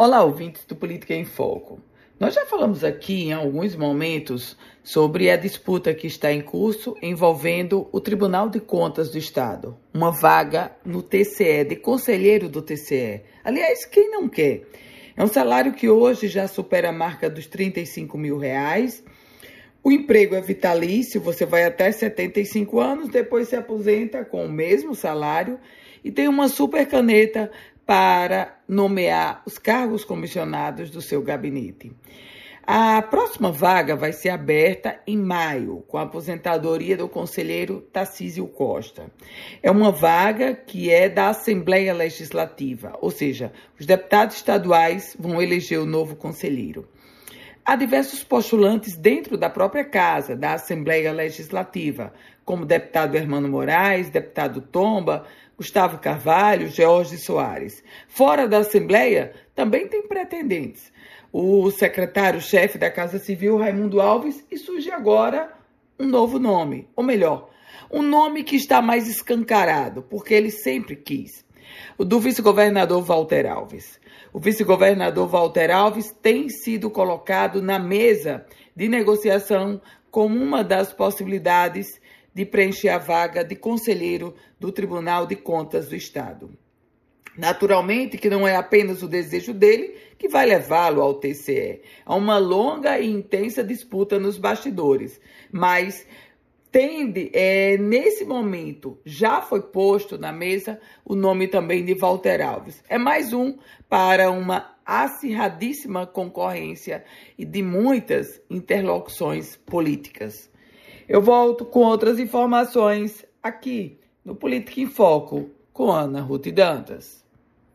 Olá, ouvintes do Política em Foco. Nós já falamos aqui em alguns momentos sobre a disputa que está em curso envolvendo o Tribunal de Contas do Estado, uma vaga no TCE, de conselheiro do TCE. Aliás, quem não quer? É um salário que hoje já supera a marca dos 35 mil reais. O emprego é vitalício, você vai até 75 anos, depois se aposenta com o mesmo salário e tem uma super caneta para nomear os cargos comissionados do seu gabinete. A próxima vaga vai ser aberta em maio, com a aposentadoria do conselheiro Tarcísio Costa. É uma vaga que é da Assembleia Legislativa, ou seja, os deputados estaduais vão eleger o novo conselheiro. Há diversos postulantes dentro da própria casa, da Assembleia Legislativa, como deputado Hermano Moraes, deputado Tomba, Gustavo Carvalho, Jorge Soares. Fora da Assembleia, também tem pretendentes. O secretário-chefe da Casa Civil, Raimundo Alves, e surge agora um novo nome, ou melhor, um nome que está mais escancarado, porque ele sempre quis. Do vice-governador Walter Alves. O vice-governador Walter Alves tem sido colocado na mesa de negociação como uma das possibilidades de preencher a vaga de conselheiro do Tribunal de Contas do Estado. Naturalmente que não é apenas o desejo dele que vai levá-lo ao TCE. Há uma longa e intensa disputa nos bastidores, mas tende, é, nesse momento, já foi posto na mesa o nome também de Walter Alves. É mais um para uma acirradíssima concorrência e de muitas interlocuções políticas. Eu volto com outras informações aqui no Política em Foco com Ana Ruth Dantas.